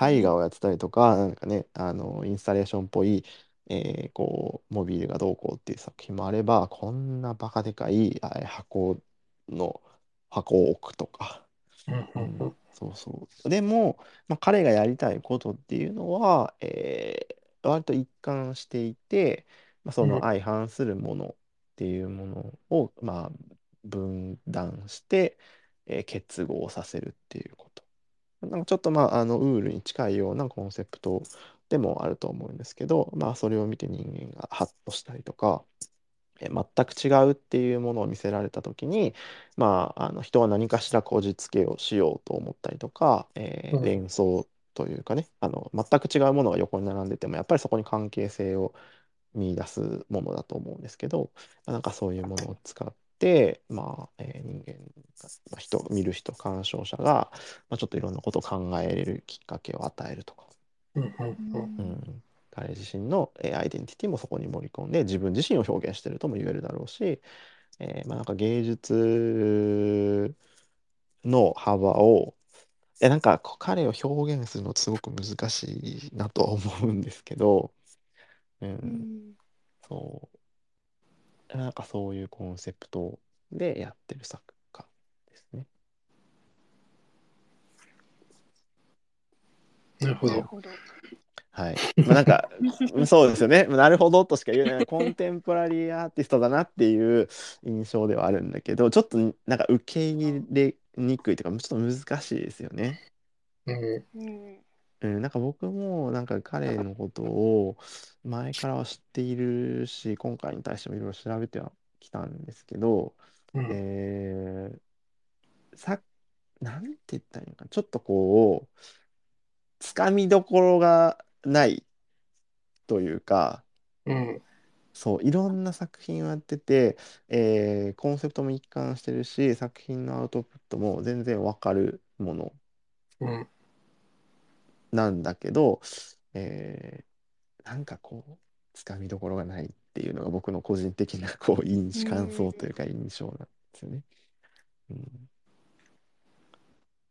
絵画をやってたりとかなんかねあのインスタレーションっぽい、えーこうモビールがどうこうっていう作品もあればこんなバカでかいあ箱の箱を置くとか。うん。うん。そうそう。でも、まあ、彼がやりたいことっていうのは、えー割と一貫していて、まあ、そうんの相反するものっていうものを、まあ、分断して、えー結合させるっていうこと。なんかちょっとまあ、あのウールに近いようなコンセプトでもあると思うんですけど、まあ、それを見て人間がハッとしたりとか、えー全く違うっていうものを見せられた時に、まあ、あの人は何かしらこじつけをしようと思ったりとか、えーうん連想というかねあの全く違うものが横に並んでてもやっぱりそこに関係性を見出すものだと思うんですけど、まあなんかそういうものを使って、まあえー人間が、まあ人見る人鑑賞者が、まあ、ちょっといろんなことを考えれるきっかけを与えるとか。うん。うん。うん、彼自身の、えーアイデンティティもそこに盛り込んで自分自身を表現してるとも言えるだろうし、えーまあ、なんか芸術の幅をいやなんか彼を表現するのってすごく難しいなとは思うんですけど、うんうんそうなんかそういうコンセプトでやってる作家ですね。なるほど。はい。まあ、なんか、[laughs] そうですよね。なるほどとしか言えない。コンテンポラリーアーティストだなっていう印象ではあるんだけど、ちょっとなんか受け入れにくいというか、ちょっと難しいですよね。うん。うん。うん、なんか僕もなんか彼のことを前からは知っているし、今回に対してもいろいろ調べてはきたんですけど、うん。えー、さ、なんて言ったらいいのかな、ちょっとこう、つかみどころがないというか、うん。そう、いろんな作品をやってて、えーコンセプトも一貫してるし、作品のアウトプットも全然わかるものうん。なんだけど、えーなんかこう、つかみどころがないっていうのが僕の個人的なこう印うん感想というか印象なんですよね。うん、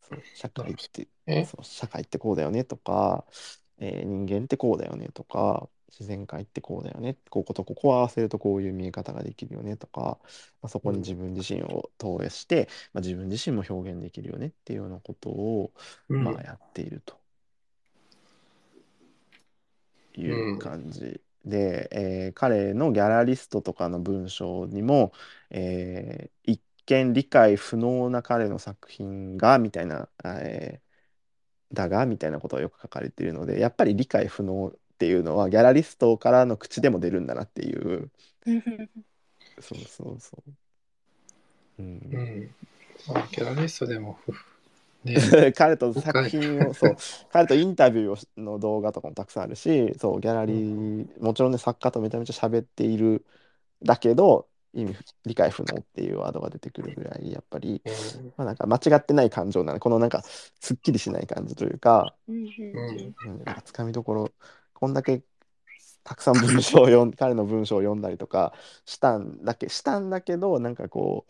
そう社会ってえそう社会ってこうだよねとか、えー人間ってこうだよねとか自然界ってこうだよねこことここを合わせるとこういう見え方ができるよねとか、まあ、そこにうん自分自身を投影して、まあ、自分自身も表現できるよねっていうようなことを、うん。まあ、やっているという感じで、えー彼のギャラリストとかの文章にも、えー一見理解不能な彼の作品がみたいな、えーだがみたいなことがよく書かれているのでやっぱり理解不能っていうのはギャラリストからの口でも出るんだなっていう。そうそうそう。うん。うん。まあ、ギャラリストでも、ふね、[laughs] 彼と作品をそう。[laughs] 彼とインタビューの動画とかもたくさんあるしそうギャラリーもちろんね作家とめちゃめちゃ喋っているだけど意味理解不能っていうワードが出てくるぐらいやっぱり、うんまあ、なんか間違ってない感情なのこのなんかすっきりしない感じというか、うんなんかつかみどころこんだけたくさん文章を読ん彼の文章を読んだりとかしたんだけしたんだけどなんかこ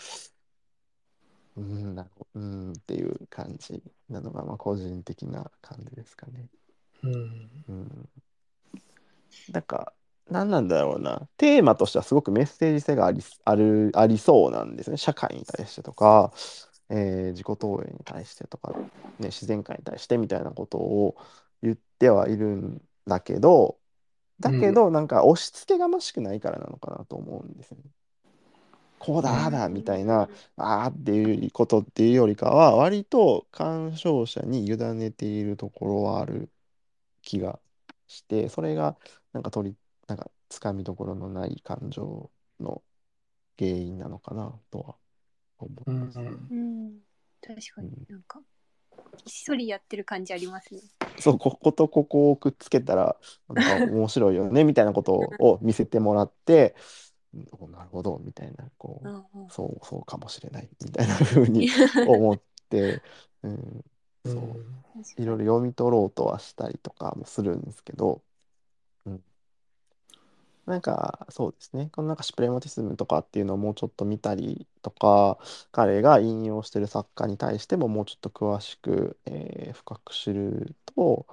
ううんなるほどうんっていう感じなのがまあ個人的な感じですかね。うん。うん、なんか何なんだろうな。テーマとしてはすごくメッセージ性がありあるありそうなんですね。社会に対してとか、えー自己投影に対してとか、ね、自然界に対してみたいなことを言ってはいるんだけどだけどなんか押し付けがましくないからなのかなと思うんですよね。こうだああだみたいなあーっていうことっていうよりかは割と鑑賞者に委ねているところはある気がしてそれがなんか取りなんかつかみどころのない感情の原因なのかなとは思ううんます。ん。うん確かになんかひっそりやってる感じありますね。そうこことここをくっつけたらなんか面白いよねみたいなことを見せてもらってうんおなるほどみたいなこううんうんそうそうかもしれないみたいな風に思って、うん、うそう [laughs] んいろいろ読み取ろうとはしたりとかもするんですけど、うん、なんかそうですね。このなんかシュプレモティスムとかっていうのをもうちょっと見たりとか彼が引用してる作家に対してももうちょっと詳しく、えー深く知ると、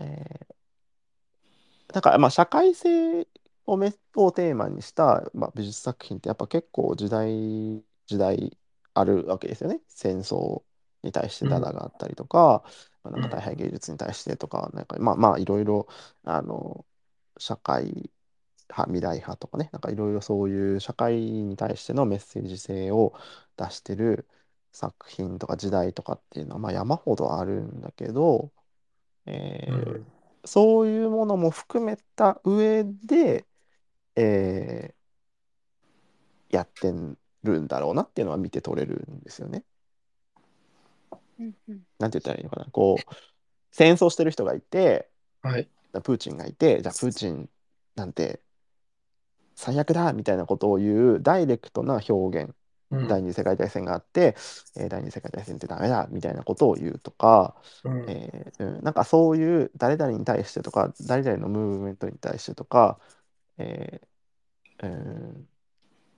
えーなんかまあ社会性をめをテーマにした、まあ、美術作品ってやっぱ結構時代時代あるわけですよね。戦争に対してダダがあったりとか、まあ、なんか大敗芸術に対してとかなんかまあまあいろいろあの社会派未来派とかねなんかいろいろそういう社会に対してのメッセージ性を出してる作品とか時代とかっていうのはまあ山ほどあるんだけど、えーうんそういうものも含めた上で、えーやってるんだろうなっていうのは見て取れるんですよね。うんうんなんて言ったらいいのかな。こう戦争してる人がいてはい。プーチンがいてじゃあプーチンなんて最悪だみたいなことを言うダイレクトな表現。うん。第二次世界大戦があって、えー第二次世界大戦ってダメだみたいなことを言うとか、うん。えーうん、なんかそういう誰々に対してとか誰々のムーブメントに対してとか、えーうん。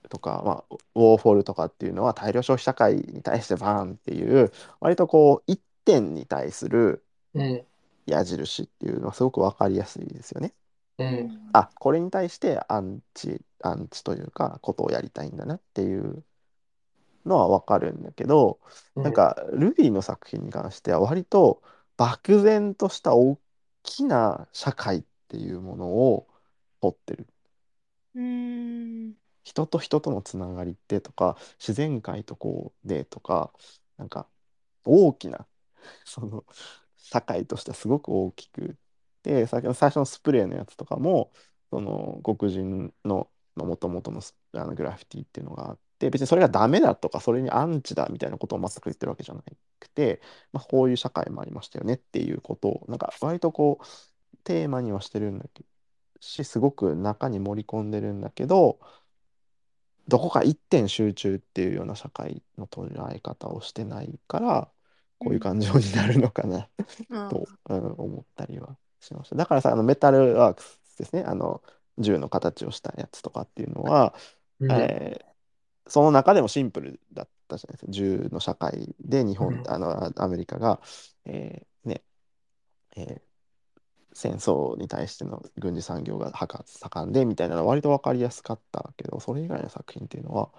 とか、まあ、ウォーフォールとかっていうのは大量消費社会に対してバーンっていう割とこう一点に対するうん。矢印っていうのはすごく分かりやすいですよね。うん。あこれに対してアンチアンチというかことをやりたいんだなっていうのは分かるんだけど、なんかルビーの作品に関しては割と漠然とした大きな社会っていうものを掘ってる。うーん人と人とのつながりってとか自然界とこうでとかなんか大きなその社会としてはすごく大きくで先ほど最初のスプレーのやつとかもその黒人のもともとのスあのグラフィティっていうのがあって別にそれがダメだとかそれにアンチだみたいなことを全く言ってるわけじゃなくて、まあ、こういう社会もありましたよねっていうことをなんか割とこうテーマにはしてるんだけどしすごく中に盛り込んでるんだけどどこか一点集中っていうような社会の捉え方をしてないからこういう感情になるのかなあと、うん思っしました。だからさあのメタルワークスですねあの銃の形をしたやつとかっていうのは、うんえーその中でもシンプルだったじゃないですか銃の社会で日本、うんあのアメリカが、えーねえー戦争に対しての軍事産業がはか盛んでみたいなのは割と分かりやすかったけどそれ以外の作品っていうのは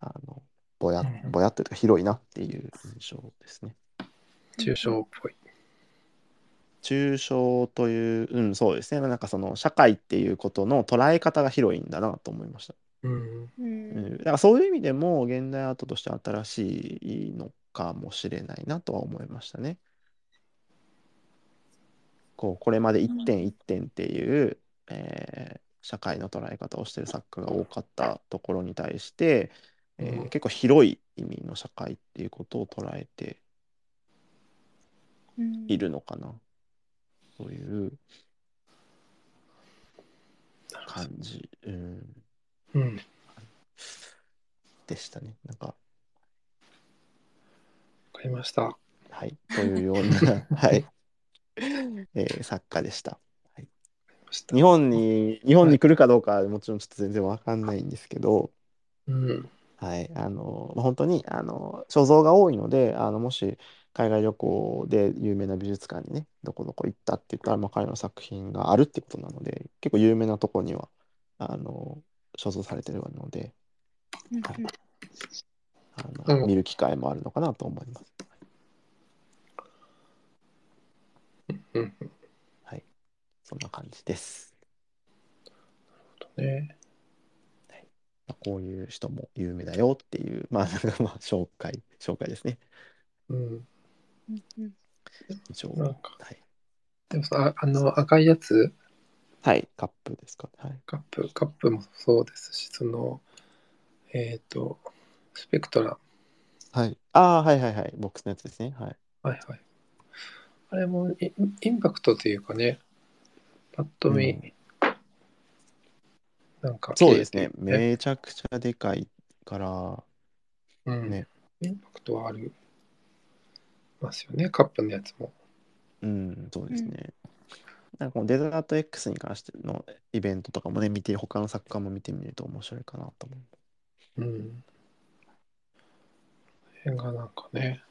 あのぼやうんぼやっていうか広いなっていう印象ですね。抽象っぽい。抽象という、うん、そうですね。なんかその社会っていうことの捉え方が広いんだなと思いました。うん。ううんん、だからそういう意味でも現代アートとして新しいのかもしれないなとは思いましたね。こうこれまで一点一点っていう、えー社会の捉え方をしてる作家が多かったところに対して、えーうん結構広い意味の社会っていうことを捉えてうんいるのかなそういう感じ、うん、うん。でしたね。なんかわかりました。はい、というような、[laughs] はい、えー作家でした。日本に、日本に来るかどうかはもちろんちょっと全然わかんないんですけど、うん。はい、あの、まあ本当に、あの、所蔵が多いので、あの、もし海外旅行で有名な美術館にね、どこどこ行ったって言ったら、まあ、彼の作品があるってことなので、結構有名なとこには、あの、所蔵されてるので、うんはいあの、うん見る機会もあるのかなと思います。うん。はい、そんな感じです。ね。まあこういう人も有名だよっていう、まあ、なんかまあ紹介、紹介ですね。うん。うんうん以上。なんかはい、でもさ、ああの赤いやつ、はい、カップですか？はい。カップ、カップもそうですし、その、えっ、と、スペクトラはい。ああ、はいはいはい。ボックスのやつですね。はい。はいはい。あれもイインパクトというかね、パッと見、うんなんかそうですね。めちゃくちゃでかいから、うんねインパクトはありますよね、カップのやつも。うん、そうですね。なんかこのデザート X に関してのイベントとかもね、見て、他の作家も見てみると面白いかなと思う。うん。辺がなんかね、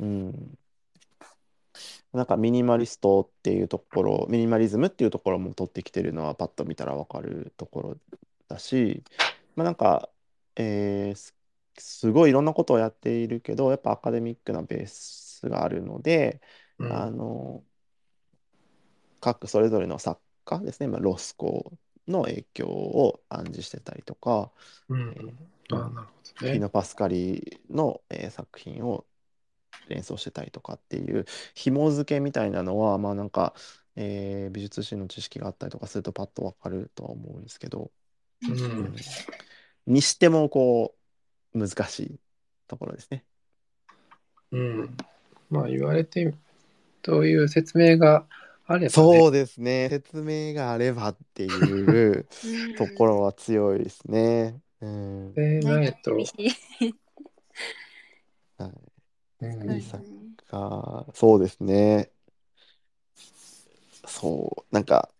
うん。なんかミニマリストっていうところ、ミニマリズムっていうところも取ってきてるのはパッと見たらわかるところだし、まあなんか、えーす、すごいいろんなことをやっているけど、やっぱアカデミックなベースがあるので、うんあの、各それぞれの作家ですね、まあ、ロスコの影響を暗示してたりとか、うんえーああ、なるほどね。ピノ・パスカリの、えー作品を連想してたりとかっていう紐付けみたいなのはまあなんか、えー美術史の知識があったりとかするとパッとわかるとは思うんですけど、ううんん。にしてもこう難しいところですね。うん。まあ言われて、という説明があれば、ね、そうですね。説明があればっていううん。ところは強いですね。うん。でないと。はい。そうですね。そう、なんか、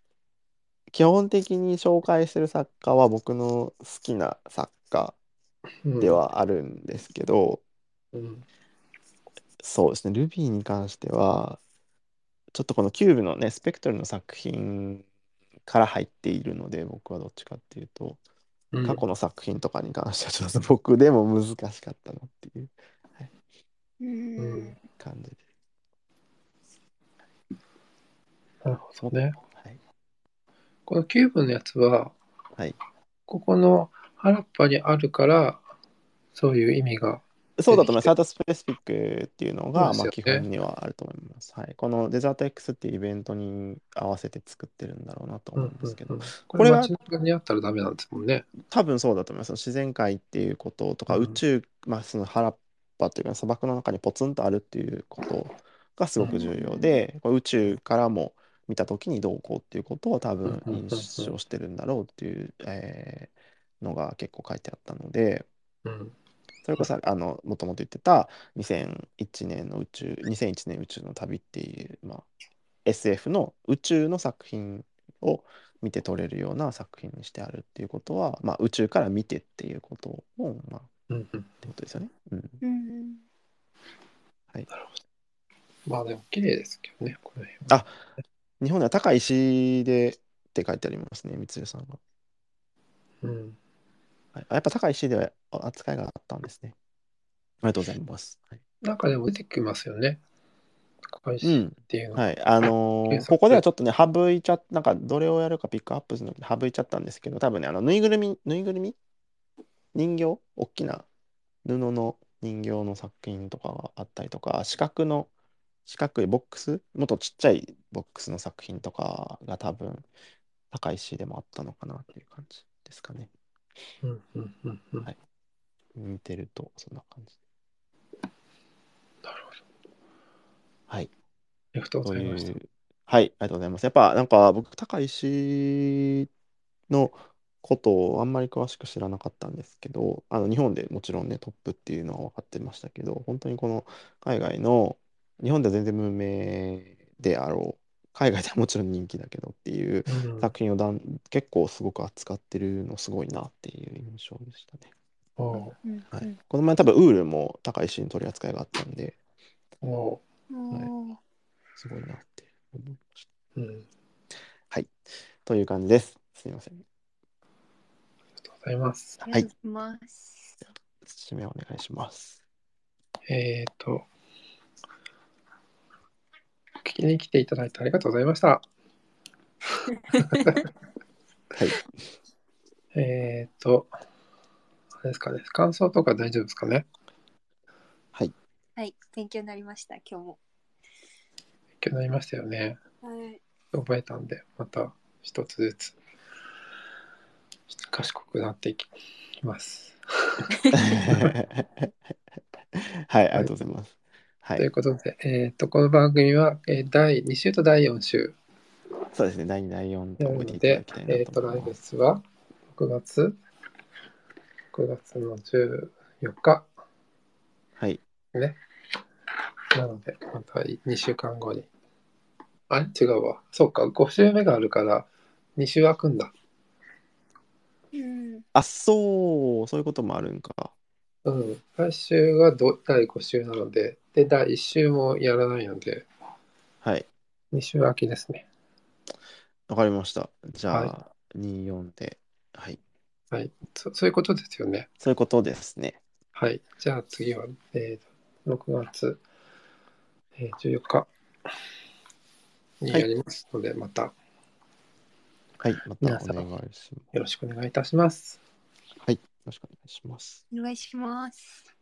基本的に紹介してる作家は僕の好きな作家で、はあるんですけど、うんそうですね、ルビーに関しては、ちょっとこのキューブのね、スペクトルの作品から入っているので、僕はどっちかっていうと、うん過去の作品とかに関してはちょっと僕でも難しかったなっていううんうん感じで。なるほどね。はい。このキューブのやつは、はいここの原っぱにあるから、そういう意味が。そうだと思います。出サートスペシフィックっていうのが、まあ、基そうですよね本にはあると思います。はい。このデザート X っていうイベントに合わせて作ってるんだろうなと思うんですけど、うんうんうんここれはれ街中にあったらダメなんですもんね。多分そうだと思います。自然界っていうこととか、うん宇宙、まあ、その原っぱというか砂漠の中にポツンとあるっていうことがすごく重要で、これ宇宙からも見た時にどうこうっていうことを多分うんうんうんうん印象してるんだろうっていう、えーのが結構書いてあったので、うん。それこそあのもともと言ってた2001年の宇宙2001年宇宙の旅っていう、まあ、SF の宇宙の作品を見て取れるような作品にしてあるっていうことは、まあ、宇宙から見てっていうことを、まあ、っうんうん、てことですよね。うん、うんまあでも綺麗ですけどね、この辺あ日本では高い石でって書いてありますね、三井さんが。うん。はい、あやっぱ高い石では扱いがあったんですね。ありがとうございます。はい、なんかでも出てきますよね。高石うんっていうの。はい、あのーここではちょっとね、省いちゃっなんかどれをやるかピックアップするのに省いちゃったんですけど、多分ね、あのぬいぐるみ、ぬいぐるみ？人形？大きな布の人形の作品とかがあったりとか、四角の、四角いボックス、もっとちっちゃいボックスの作品とかが多分、高石でもあったのかなっていう感じですかね。うんうんうんうんはい見てると、そんな感じ。なるほど。はい。ありがとうごといざいました。う、はい、ありがとうございます。やっぱなんか僕、高石のことをあんまり詳しく知らなかったんですけど、あの日本でもちろんね、トップっていうのは分かってましたけど、本当にこの海外の、日本では全然無名であろう、海外ではもちろん人気だけどっていううん作品をだん結構すごく扱ってるのすごいなっていう印象でしたね。おううんはい、この前多分ウールも高石に取り扱いがあったんで、おうおーすごいなって思いました。うん。という感じです。すみません。ありがとうございます。ありがとうございます。締めお願いします。えっ、と、聞きに来ていただいてありがとうございました。はい。えっ、と、あれですかね、感想とか大丈夫ですかねはい。はい、勉強になりました、今日も。勉強になりましたよね。はい。覚えたんで、また一つずつ賢くなっていきます。[laughs] はい、ありがとうございます。はい、ということで、えっ、と、この番組は、えー第2週と第4週そうですね、第2、第4とな覚えていただきたい、えっ、と、来なと思います。月は6月、6月の14日はい、ね。なので、また2週間後に。あれ？違うわ。そうか、5週目があるから、2週空くんだ。うん。あ、そう、そういうこともあるんか。うん。来週がど第5週なので、で、第1週もやらないので、はい、2週空きですね。わかりました。じゃあ、は2、4で、はい、はい。そそういうことですよね。そういうことですね。はい。じゃあ次は、えー、6月、えー、14日にやりますので、またはい、またお皆さん願いします。よろしくお願いいたします。はい、よろしくお願いします。お願いします。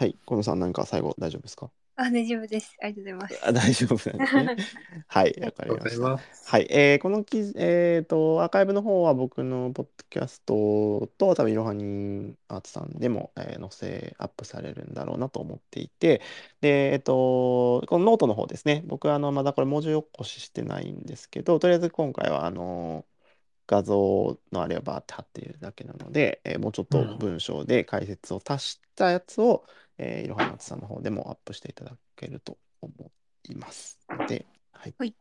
はい、河野さん、何か最後大丈夫ですか？あ、大丈夫です。ありがとうございます。あ大丈夫なんですね。[laughs] はい、わかありがとうございりました。ます。はい、えーこの記事、えーと、アーカイブの方は僕のポッドキャストと、多分いろはにアーツさんでも、えー載せ、アップされるんだろうなと思っていて、で、えっと、このノートの方ですね、僕はあのまだこれ文字起こししてないんですけど、とりあえず今回はあの画像のあれをバーって貼っているだけなので、えーもうちょっとうん文章で解説を足したやつを、えーいろはにアーツさんの方でもアップしていただけると思いますので、はい。はい。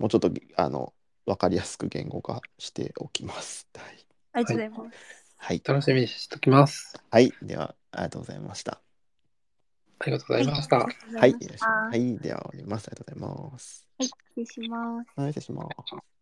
もうちょっとあの分かりやすく言語化しておきます。はい。ありがとうございます。はい。楽しみにしておきます。はい、では、ありがとうございました。ありがとうございました。はいはい。では、終わります。ありがとうございます。はい、失礼します。はい、失礼します。